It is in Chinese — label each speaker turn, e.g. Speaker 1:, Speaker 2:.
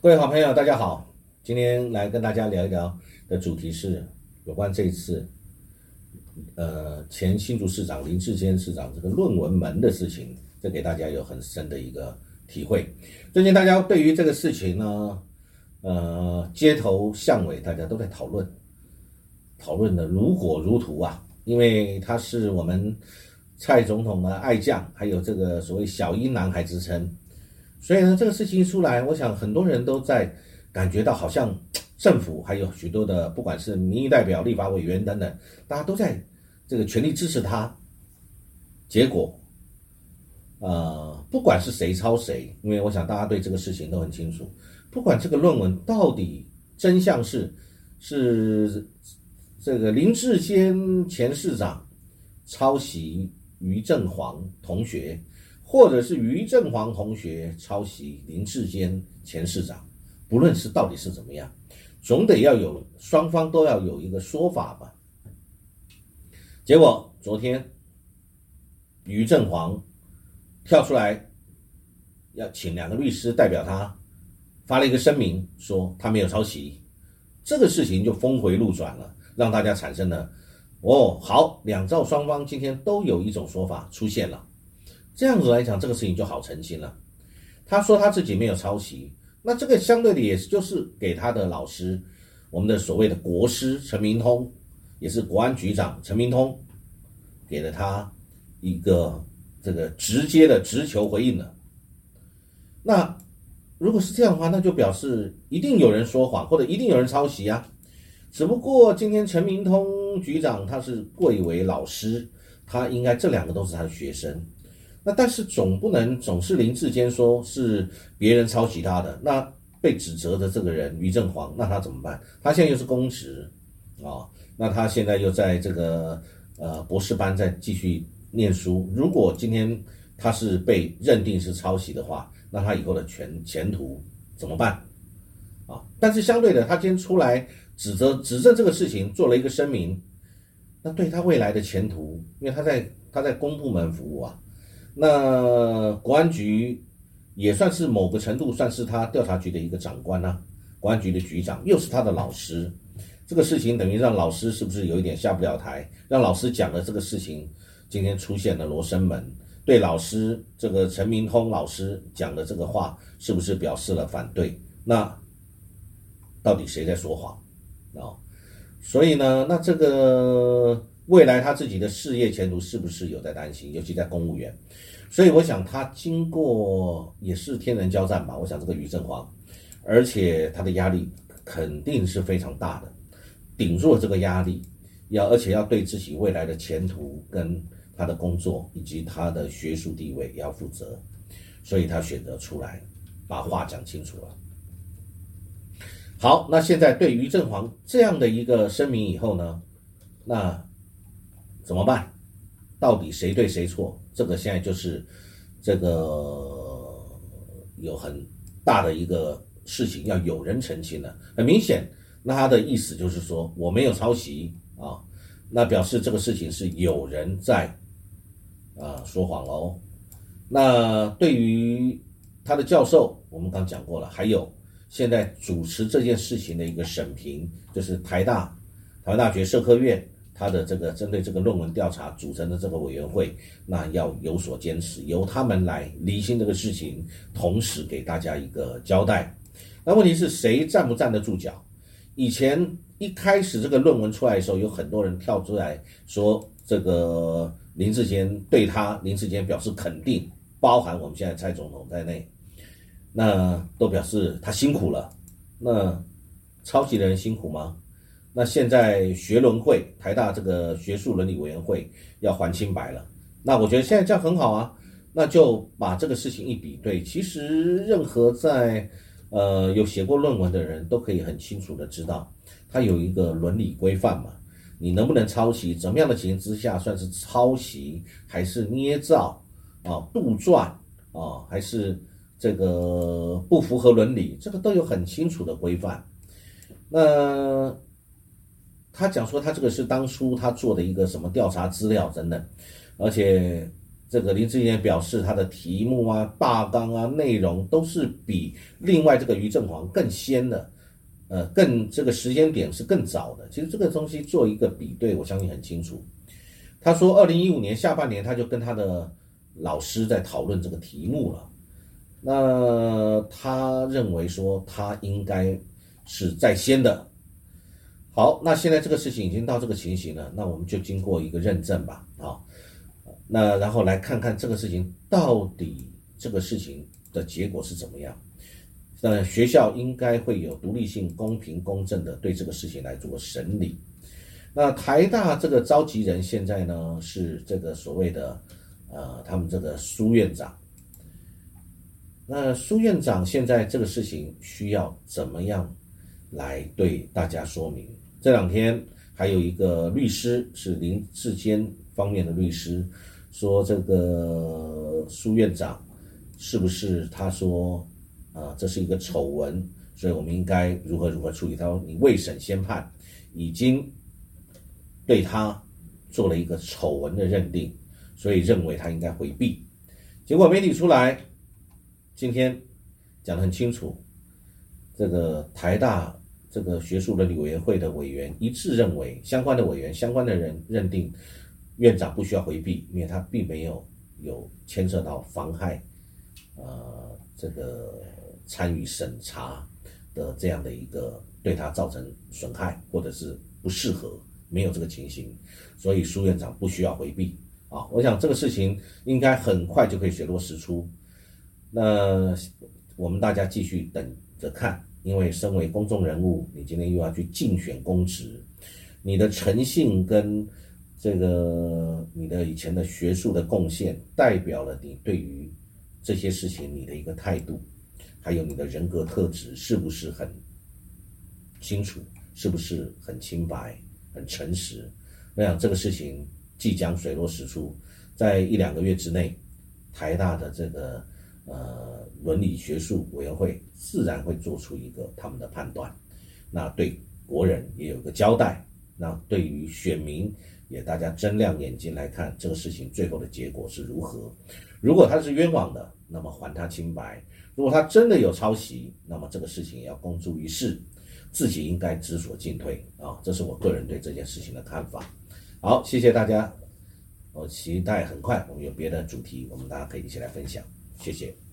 Speaker 1: 各位好朋友，大家好。今天来跟大家聊一聊的主题是有关这一次，呃，前新竹市长林志坚市长这个论文门的事情，这给大家有很深的一个体会。最近大家对于这个事情呢，呃，街头巷尾大家都在讨论，讨论的如火如荼啊，因为他是我们蔡总统的爱将，还有这个所谓小英男孩之称，所以呢，这个事情一出来，我想很多人都在。感觉到好像政府还有许多的，不管是民意代表、立法委员等等，大家都在这个全力支持他。结果，呃，不管是谁抄谁，因为我想大家对这个事情都很清楚。不管这个论文到底真相是是这个林志坚前市长抄袭于正煌同学，或者是于正煌同学抄袭林志坚前市长。不论是到底是怎么样，总得要有双方都要有一个说法吧。结果昨天，于正煌跳出来要请两个律师代表他，发了一个声明，说他没有抄袭，这个事情就峰回路转了，让大家产生了哦，好，两造双方今天都有一种说法出现了，这样子来讲，这个事情就好澄清了。他说他自己没有抄袭。那这个相对的也，就是给他的老师，我们的所谓的国师陈明通，也是国安局长陈明通，给了他一个这个直接的直球回应了。那如果是这样的话，那就表示一定有人说谎，或者一定有人抄袭啊。只不过今天陈明通局长他是贵为老师，他应该这两个都是他的学生。那但是总不能总是林志坚说是别人抄袭他的，那被指责的这个人于正煌，那他怎么办？他现在又是公职啊，那他现在又在这个呃博士班在继续念书。如果今天他是被认定是抄袭的话，那他以后的前前途怎么办？啊！但是相对的，他今天出来指责指证这个事情，做了一个声明，那对他未来的前途，因为他在他在公部门服务啊。那国安局也算是某个程度算是他调查局的一个长官呐，国安局的局长又是他的老师，这个事情等于让老师是不是有一点下不了台？让老师讲的这个事情，今天出现了罗生门，对老师这个陈明通老师讲的这个话，是不是表示了反对？那到底谁在说谎啊？所以呢，那这个。未来他自己的事业前途是不是有在担心？尤其在公务员，所以我想他经过也是天人交战吧。我想这个于正煌，而且他的压力肯定是非常大的，顶住了这个压力，要而且要对自己未来的前途跟他的工作以及他的学术地位要负责，所以他选择出来把话讲清楚了。好，那现在对于正煌这样的一个声明以后呢，那。怎么办？到底谁对谁错？这个现在就是这个有很大的一个事情要有人澄清了。很明显，那他的意思就是说我没有抄袭啊，那表示这个事情是有人在啊说谎喽。那对于他的教授，我们刚讲过了，还有现在主持这件事情的一个审评，就是台大台湾大学社科院。他的这个针对这个论文调查组成的这个委员会，那要有所坚持，由他们来理清这个事情，同时给大家一个交代。那问题是谁站不站得住脚？以前一开始这个论文出来的时候，有很多人跳出来说，这个林志坚对他林志坚表示肯定，包含我们现在蔡总统在内，那都表示他辛苦了。那抄袭的人辛苦吗？那现在学伦会台大这个学术伦理委员会要还清白了，那我觉得现在这样很好啊，那就把这个事情一比对，其实任何在呃有写过论文的人都可以很清楚的知道，它有一个伦理规范嘛，你能不能抄袭，怎么样的情形之下算是抄袭，还是捏造啊、杜撰啊，还是这个不符合伦理，这个都有很清楚的规范，那。他讲说，他这个是当初他做的一个什么调查资料等等，而且这个林志坚表示，他的题目啊、大纲啊、内容都是比另外这个于正煌更先的，呃，更这个时间点是更早的。其实这个东西做一个比对，我相信很清楚。他说，二零一五年下半年他就跟他的老师在讨论这个题目了。那他认为说他应该是在先的。好，那现在这个事情已经到这个情形了，那我们就经过一个认证吧，啊。那然后来看看这个事情到底这个事情的结果是怎么样？那学校应该会有独立性、公平、公正的对这个事情来做审理。那台大这个召集人现在呢是这个所谓的呃他们这个苏院长。那苏院长现在这个事情需要怎么样来对大家说明？这两天还有一个律师是林志坚方面的律师。说这个苏院长是不是他说啊，这是一个丑闻，所以我们应该如何如何处理？他说你未审先判，已经对他做了一个丑闻的认定，所以认为他应该回避。结果媒体出来，今天讲得很清楚，这个台大这个学术伦理委员会的委员一致认为，相关的委员、相关的人认定。院长不需要回避，因为他并没有有牵涉到妨害，呃，这个参与审查的这样的一个对他造成损害或者是不适合，没有这个情形，所以苏院长不需要回避啊。我想这个事情应该很快就可以水落石出。那我们大家继续等着看，因为身为公众人物，你今天又要去竞选公职，你的诚信跟。这个你的以前的学术的贡献，代表了你对于这些事情你的一个态度，还有你的人格特质是不是很清楚，是不是很清白、很诚实？我想这个事情即将水落石出，在一两个月之内，台大的这个呃伦理学术委员会自然会做出一个他们的判断，那对国人也有个交代，那对于选民。也大家睁亮眼睛来看这个事情最后的结果是如何。如果他是冤枉的，那么还他清白；如果他真的有抄袭，那么这个事情也要公诸于世，自己应该知所进退啊！这是我个人对这件事情的看法。好，谢谢大家，我期待很快我们有别的主题，我们大家可以一起来分享。谢谢。